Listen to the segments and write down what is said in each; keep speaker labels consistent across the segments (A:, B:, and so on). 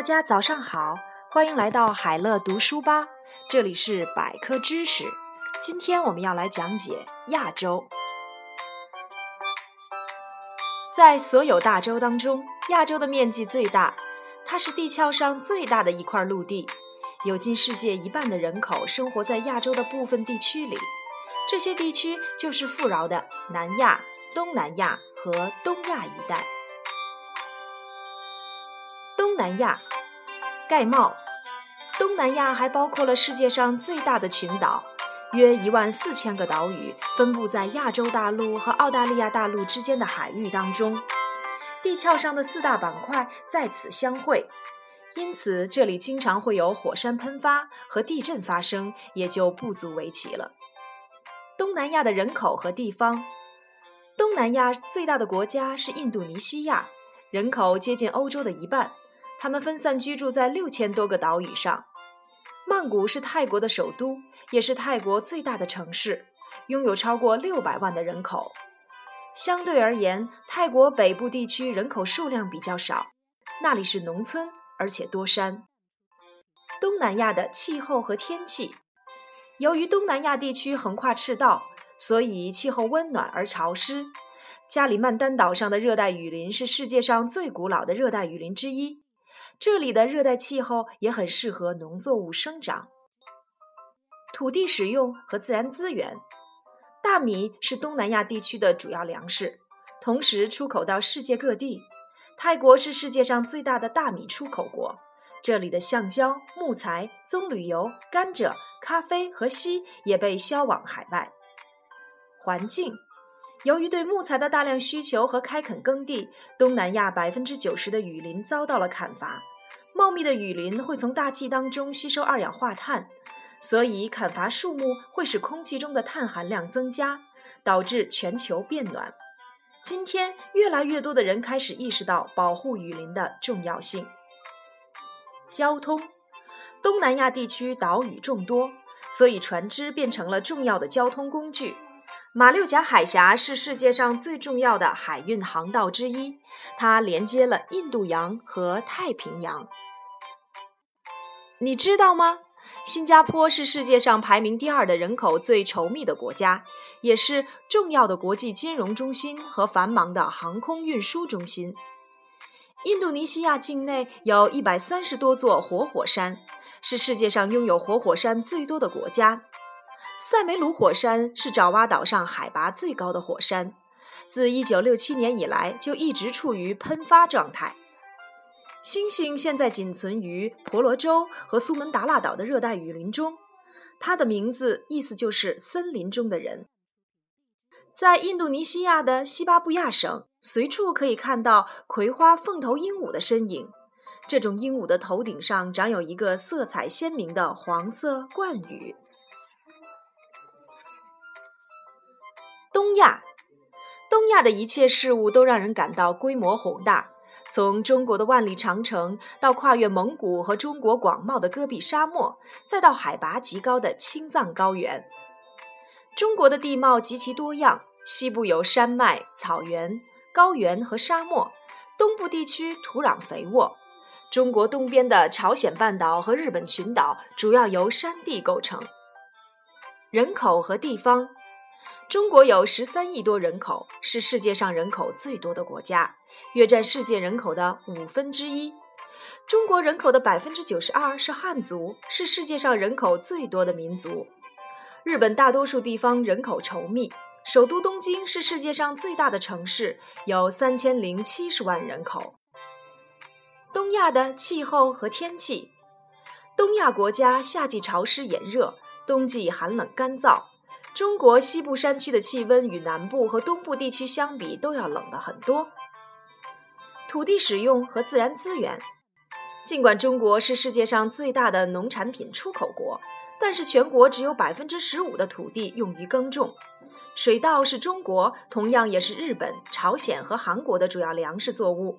A: 大家早上好，欢迎来到海乐读书吧，这里是百科知识。今天我们要来讲解亚洲。在所有大洲当中，亚洲的面积最大，它是地壳上最大的一块陆地，有近世界一半的人口生活在亚洲的部分地区里。这些地区就是富饶的南亚、东南亚和东亚一带。东南亚盖帽，东南亚还包括了世界上最大的群岛，约一万四千个岛屿，分布在亚洲大陆和澳大利亚大陆之间的海域当中。地壳上的四大板块在此相会，因此这里经常会有火山喷发和地震发生，也就不足为奇了。东南亚的人口和地方，东南亚最大的国家是印度尼西亚，人口接近欧洲的一半。他们分散居住在六千多个岛屿上。曼谷是泰国的首都，也是泰国最大的城市，拥有超过六百万的人口。相对而言，泰国北部地区人口数量比较少，那里是农村，而且多山。东南亚的气候和天气，由于东南亚地区横跨赤道，所以气候温暖而潮湿。加里曼丹岛上的热带雨林是世界上最古老的热带雨林之一。这里的热带气候也很适合农作物生长。土地使用和自然资源，大米是东南亚地区的主要粮食，同时出口到世界各地。泰国是世界上最大的大米出口国，这里的橡胶、木材、棕榈油、甘蔗、咖啡和锡也被销往海外。环境。由于对木材的大量需求和开垦耕地，东南亚百分之九十的雨林遭到了砍伐。茂密的雨林会从大气当中吸收二氧化碳，所以砍伐树木会使空气中的碳含量增加，导致全球变暖。今天，越来越多的人开始意识到保护雨林的重要性。交通，东南亚地区岛屿众多，所以船只变成了重要的交通工具。马六甲海峡是世界上最重要的海运航道之一，它连接了印度洋和太平洋。你知道吗？新加坡是世界上排名第二的人口最稠密的国家，也是重要的国际金融中心和繁忙的航空运输中心。印度尼西亚境内有一百三十多座活火山，是世界上拥有活火山最多的国家。塞梅鲁火山是爪哇岛上海拔最高的火山，自1967年以来就一直处于喷发状态。星星现在仅存于婆罗洲和苏门答腊岛的热带雨林中，它的名字意思就是森林中的人。在印度尼西亚的西巴布亚省，随处可以看到葵花凤头鹦鹉的身影。这种鹦鹉的头顶上长有一个色彩鲜明的黄色冠羽。东亚，东亚的一切事物都让人感到规模宏大。从中国的万里长城，到跨越蒙古和中国广袤的戈壁沙漠，再到海拔极高的青藏高原，中国的地貌极其多样。西部有山脉、草原、高原和沙漠，东部地区土壤肥沃。中国东边的朝鲜半岛和日本群岛主要由山地构成。人口和地方。中国有十三亿多人口，是世界上人口最多的国家，约占世界人口的五分之一。中国人口的百分之九十二是汉族，是世界上人口最多的民族。日本大多数地方人口稠密，首都东京是世界上最大的城市，有三千零七十万人口。东亚的气候和天气，东亚国家夏季潮湿炎热，冬季寒冷干燥。中国西部山区的气温与南部和东部地区相比都要冷的很多。土地使用和自然资源，尽管中国是世界上最大的农产品出口国，但是全国只有百分之十五的土地用于耕种。水稻是中国，同样也是日本、朝鲜和韩国的主要粮食作物。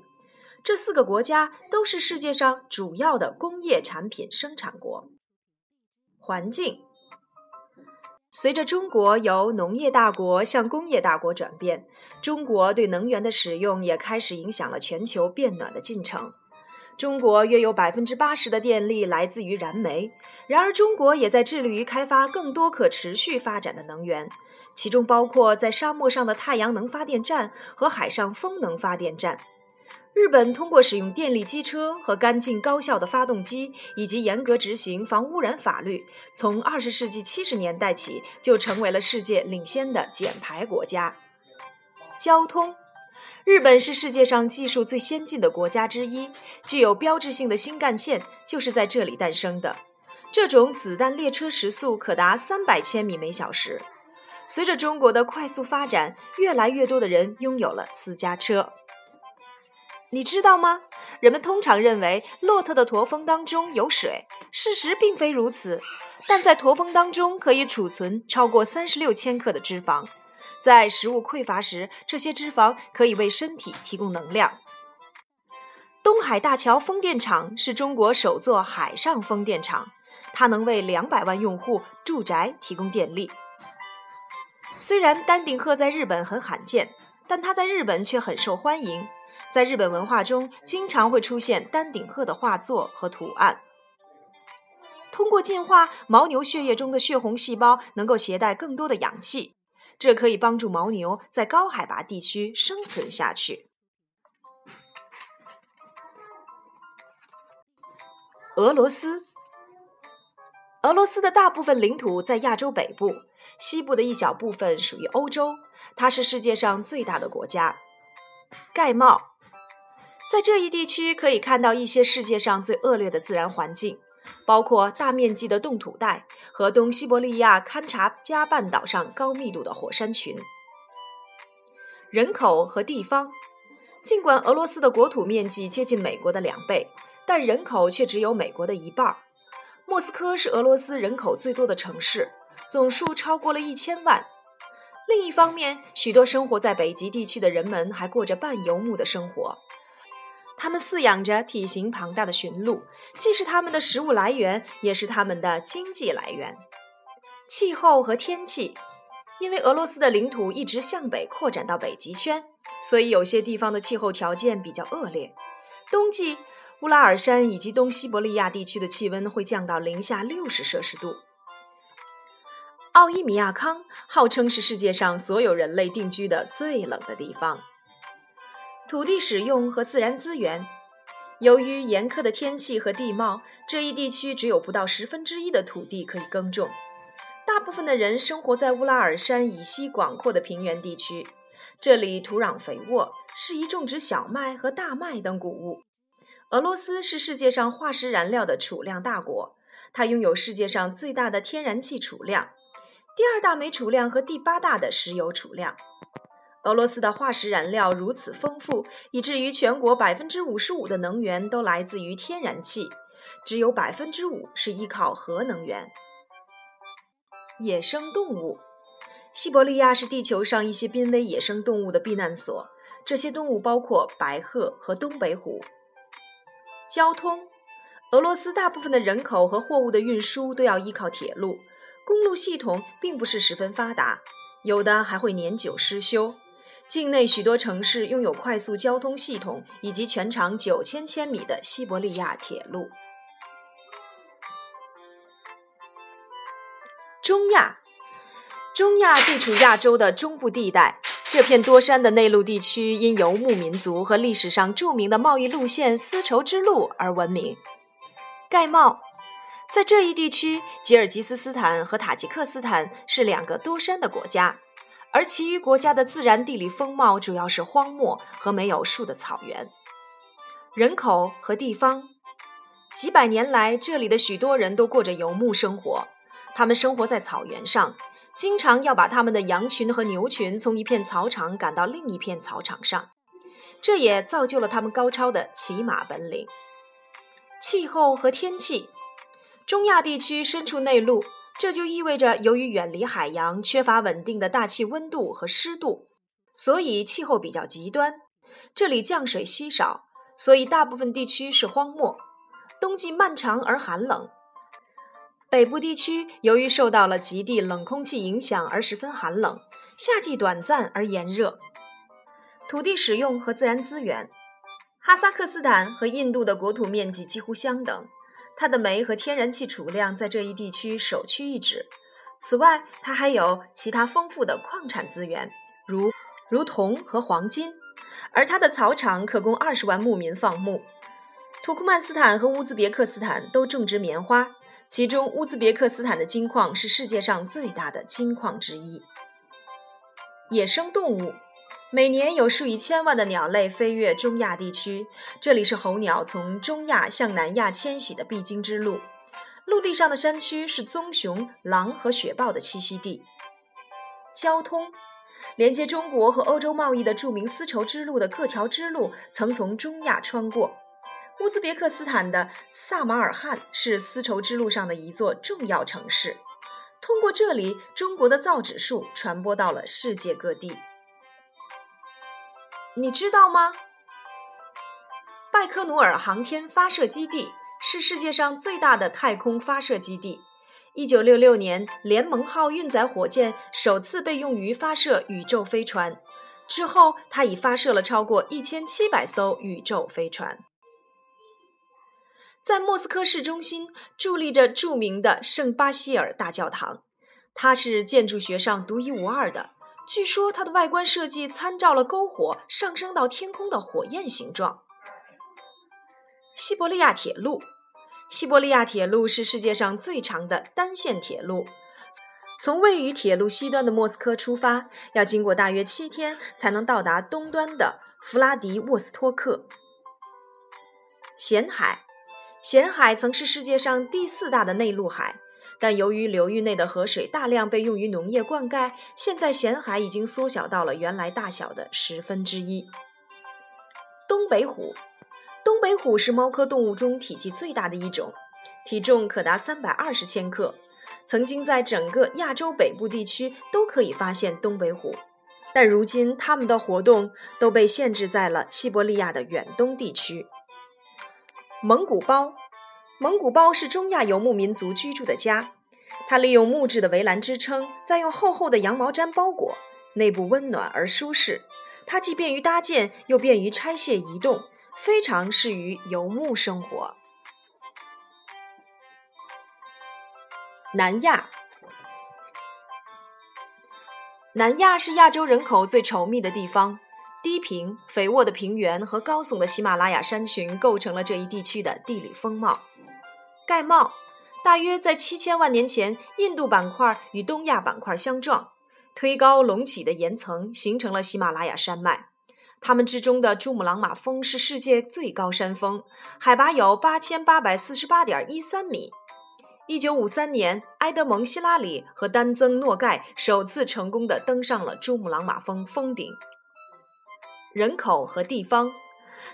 A: 这四个国家都是世界上主要的工业产品生产国。环境。随着中国由农业大国向工业大国转变，中国对能源的使用也开始影响了全球变暖的进程。中国约有百分之八十的电力来自于燃煤。然而，中国也在致力于开发更多可持续发展的能源，其中包括在沙漠上的太阳能发电站和海上风能发电站。日本通过使用电力机车和干净高效的发动机，以及严格执行防污染法律，从二十世纪七十年代起就成为了世界领先的减排国家。交通，日本是世界上技术最先进的国家之一，具有标志性的新干线就是在这里诞生的。这种子弹列车时速可达三百千米每小时。随着中国的快速发展，越来越多的人拥有了私家车。你知道吗？人们通常认为骆驼的驼峰当中有水，事实并非如此。但在驼峰当中可以储存超过三十六千克的脂肪，在食物匮乏时，这些脂肪可以为身体提供能量。东海大桥风电场是中国首座海上风电场，它能为两百万用户住宅提供电力。虽然丹顶鹤在日本很罕见，但它在日本却很受欢迎。在日本文化中，经常会出现丹顶鹤的画作和图案。通过进化，牦牛血液中的血红细胞能够携带更多的氧气，这可以帮助牦牛在高海拔地区生存下去。俄罗斯，俄罗斯的大部分领土在亚洲北部，西部的一小部分属于欧洲。它是世界上最大的国家。盖帽。在这一地区可以看到一些世界上最恶劣的自然环境，包括大面积的冻土带和东西伯利亚堪察加半岛上高密度的火山群。人口和地方，尽管俄罗斯的国土面积接近美国的两倍，但人口却只有美国的一半。莫斯科是俄罗斯人口最多的城市，总数超过了一千万。另一方面，许多生活在北极地区的人们还过着半游牧的生活。他们饲养着体型庞大的驯鹿，既是他们的食物来源，也是他们的经济来源。气候和天气，因为俄罗斯的领土一直向北扩展到北极圈，所以有些地方的气候条件比较恶劣。冬季，乌拉尔山以及东西伯利亚地区的气温会降到零下六十摄氏度。奥伊米亚康号称是世界上所有人类定居的最冷的地方。土地使用和自然资源，由于严苛的天气和地貌，这一地区只有不到十分之一的土地可以耕种。大部分的人生活在乌拉尔山以西广阔的平原地区，这里土壤肥沃，适宜种植小麦和大麦等谷物。俄罗斯是世界上化石燃料的储量大国，它拥有世界上最大的天然气储量，第二大煤储量和第八大的石油储量。俄罗斯的化石燃料如此丰富，以至于全国百分之五十五的能源都来自于天然气，只有百分之五是依靠核能源。野生动物，西伯利亚是地球上一些濒危野生动物的避难所，这些动物包括白鹤和东北虎。交通，俄罗斯大部分的人口和货物的运输都要依靠铁路，公路系统并不是十分发达，有的还会年久失修。境内许多城市拥有快速交通系统，以及全长九千千米的西伯利亚铁路。中亚，中亚地处亚洲的中部地带，这片多山的内陆地区因游牧民族和历史上著名的贸易路线丝绸之路而闻名。盖帽，在这一地区，吉尔吉斯斯坦和塔吉克斯坦是两个多山的国家。而其余国家的自然地理风貌主要是荒漠和没有树的草原。人口和地方，几百年来，这里的许多人都过着游牧生活。他们生活在草原上，经常要把他们的羊群和牛群从一片草场赶到另一片草场上，这也造就了他们高超的骑马本领。气候和天气，中亚地区身处内陆。这就意味着，由于远离海洋，缺乏稳定的大气温度和湿度，所以气候比较极端。这里降水稀少，所以大部分地区是荒漠。冬季漫长而寒冷。北部地区由于受到了极地冷空气影响而十分寒冷，夏季短暂而炎热。土地使用和自然资源，哈萨克斯坦和印度的国土面积几乎相等，它的煤和天然气储量在这一地区首屈一指。此外，它还有其他丰富的矿产资源，如如铜和黄金，而它的草场可供二十万牧民放牧。土库曼斯坦和乌兹别克斯坦都种植棉花，其中乌兹别克斯坦的金矿是世界上最大的金矿之一。野生动物，每年有数以千万的鸟类飞越中亚地区，这里是候鸟从中亚向南亚迁徙的必经之路。陆地上的山区是棕熊、狼和雪豹的栖息地。交通，连接中国和欧洲贸易的著名丝绸之路的各条支路曾从中亚穿过。乌兹别克斯坦的萨马尔罕是丝绸之路上的一座重要城市。通过这里，中国的造纸术传播到了世界各地。你知道吗？拜科努尔航天发射基地是世界上最大的太空发射基地。一九六六年，联盟号运载火箭首次被用于发射宇宙飞船，之后它已发射了超过一千七百艘宇宙飞船。在莫斯科市中心伫立着著名的圣巴西尔大教堂，它是建筑学上独一无二的。据说它的外观设计参照了篝火上升到天空的火焰形状。西伯利亚铁路，西伯利亚铁路是世界上最长的单线铁路，从位于铁路西端的莫斯科出发，要经过大约七天才能到达东端的弗拉迪沃斯托克。咸海。咸海曾是世界上第四大的内陆海，但由于流域内的河水大量被用于农业灌溉，现在咸海已经缩小到了原来大小的十分之一。东北虎，东北虎是猫科动物中体积最大的一种，体重可达三百二十千克。曾经在整个亚洲北部地区都可以发现东北虎，但如今它们的活动都被限制在了西伯利亚的远东地区。蒙古包，蒙古包是中亚游牧民族居住的家。它利用木质的围栏支撑，再用厚厚的羊毛毡包裹，内部温暖而舒适。它既便于搭建，又便于拆卸移动，非常适于游牧生活。南亚，南亚是亚洲人口最稠密的地方。低平、肥沃的平原和高耸的喜马拉雅山群构成了这一地区的地理风貌。盖帽，大约在七千万年前，印度板块与东亚板块相撞，推高隆起的岩层形成了喜马拉雅山脉。它们之中的珠穆朗玛峰是世界最高山峰，海拔有八千八百四十八点一三米。一九五三年，埃德蒙·希拉里和丹增·诺盖首次成功的登上了珠穆朗玛峰峰顶。人口和地方，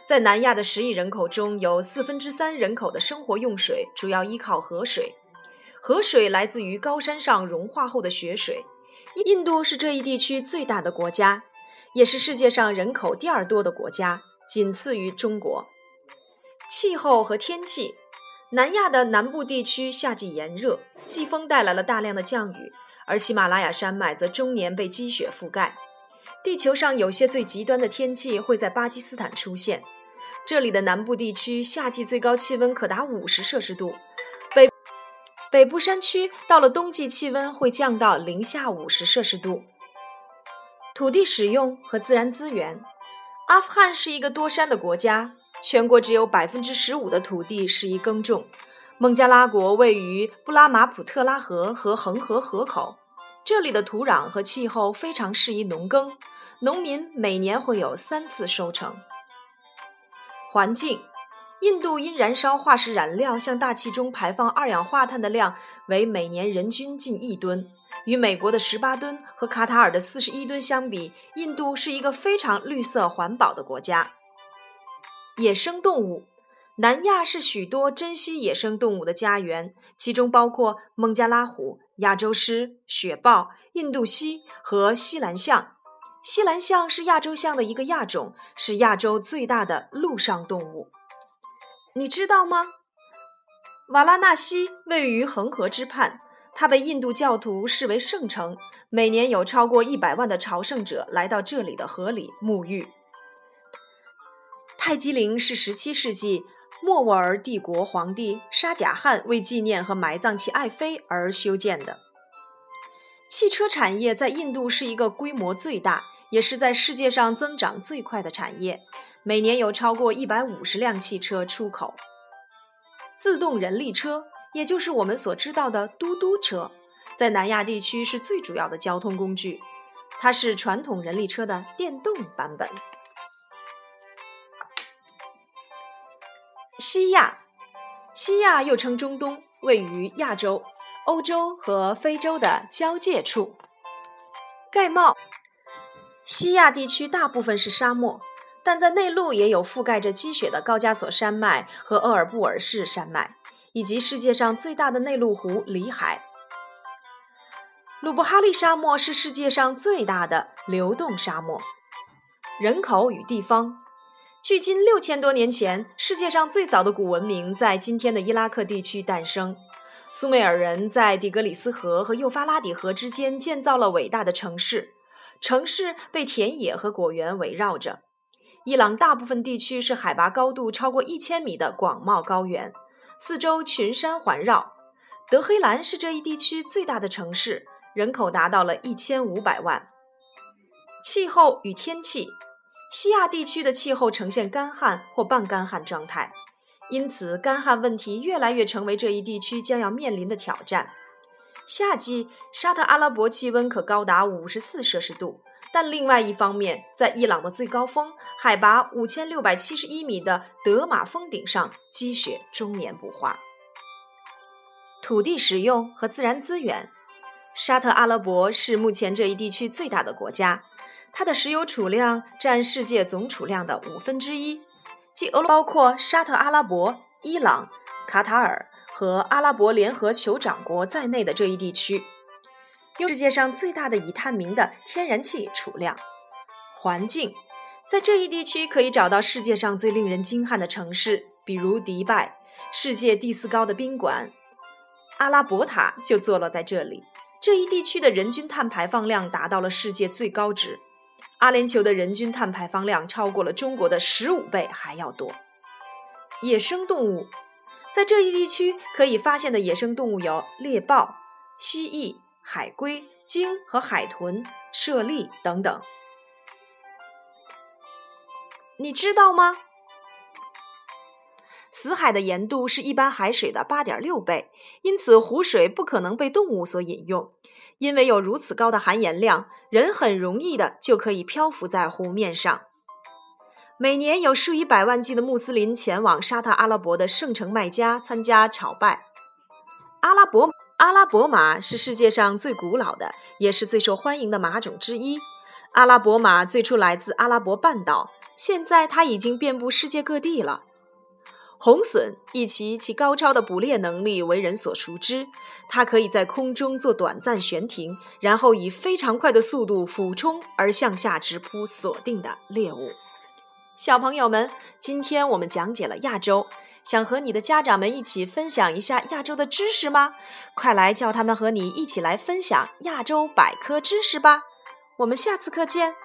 A: 在南亚的十亿人口中有四分之三人口的生活用水主要依靠河水，河水来自于高山上融化后的雪水。印度是这一地区最大的国家，也是世界上人口第二多的国家，仅次于中国。气候和天气，南亚的南部地区夏季炎热，季风带来了大量的降雨，而喜马拉雅山脉则终年被积雪覆盖。地球上有些最极端的天气会在巴基斯坦出现，这里的南部地区夏季最高气温可达五十摄氏度，北北部山区到了冬季气温会降到零下五十摄氏度。土地使用和自然资源，阿富汗是一个多山的国家，全国只有百分之十五的土地适宜耕种。孟加拉国位于布拉马普特拉河和恒河河口，这里的土壤和气候非常适宜农耕。农民每年会有三次收成。环境，印度因燃烧化石燃料向大气中排放二氧化碳的量为每年人均近一吨，与美国的十八吨和卡塔尔的四十一吨相比，印度是一个非常绿色环保的国家。野生动物，南亚是许多珍稀野生动物的家园，其中包括孟加拉虎、亚洲狮、雪豹、印度犀和西兰象。西兰象是亚洲象的一个亚种，是亚洲最大的陆上动物。你知道吗？瓦拉纳西位于恒河之畔，它被印度教徒视为圣城，每年有超过一百万的朝圣者来到这里的河里沐浴。泰姬陵是17世纪莫卧儿帝国皇帝沙贾汗为纪念和埋葬其爱妃而修建的。汽车产业在印度是一个规模最大，也是在世界上增长最快的产业，每年有超过150辆汽车出口。自动人力车，也就是我们所知道的嘟嘟车，在南亚地区是最主要的交通工具，它是传统人力车的电动版本。西亚，西亚又称中东，位于亚洲、欧洲和非洲的交界处。盖帽，西亚地区大部分是沙漠，但在内陆也有覆盖着积雪的高加索山脉和鄂尔布尔士山脉，以及世界上最大的内陆湖里海。鲁布哈利沙漠是世界上最大的流动沙漠。人口与地方。距今六千多年前，世界上最早的古文明在今天的伊拉克地区诞生。苏美尔人在底格里斯河和幼发拉底河之间建造了伟大的城市，城市被田野和果园围绕着。伊朗大部分地区是海拔高度超过一千米的广袤高原，四周群山环绕。德黑兰是这一地区最大的城市，人口达到了一千五百万。气候与天气。西亚地区的气候呈现干旱或半干旱状态，因此干旱问题越来越成为这一地区将要面临的挑战。夏季沙特阿拉伯气温可高达五十四摄氏度，但另外一方面，在伊朗的最高峰海拔五千六百七十一米的德玛峰顶上，积雪终年不化。土地使用和自然资源，沙特阿拉伯是目前这一地区最大的国家。它的石油储量占世界总储量的五分之一，即俄包括沙特阿拉伯、伊朗、卡塔尔和阿拉伯联合酋长国在内的这一地区，有世界上最大的已探明的天然气储量。环境，在这一地区可以找到世界上最令人惊叹的城市，比如迪拜，世界第四高的宾馆阿拉伯塔就坐落在这里。这一地区的人均碳排放量达到了世界最高值。阿联酋的人均碳排放量超过了中国的十五倍还要多。野生动物，在这一地区可以发现的野生动物有猎豹、蜥蜴、海龟、鲸和海豚、猞猁等等。你知道吗？死海的盐度是一般海水的八点六倍，因此湖水不可能被动物所饮用。因为有如此高的含盐量，人很容易的就可以漂浮在湖面上。每年有数以百万计的穆斯林前往沙特阿拉伯的圣城麦加参加朝拜。阿拉伯阿拉伯马是世界上最古老的，也是最受欢迎的马种之一。阿拉伯马最初来自阿拉伯半岛，现在它已经遍布世界各地了。红隼以其其高超的捕猎能力为人所熟知，它可以在空中做短暂悬停，然后以非常快的速度俯冲而向下直扑锁定的猎物。小朋友们，今天我们讲解了亚洲，想和你的家长们一起分享一下亚洲的知识吗？快来叫他们和你一起来分享亚洲百科知识吧！我们下次课见。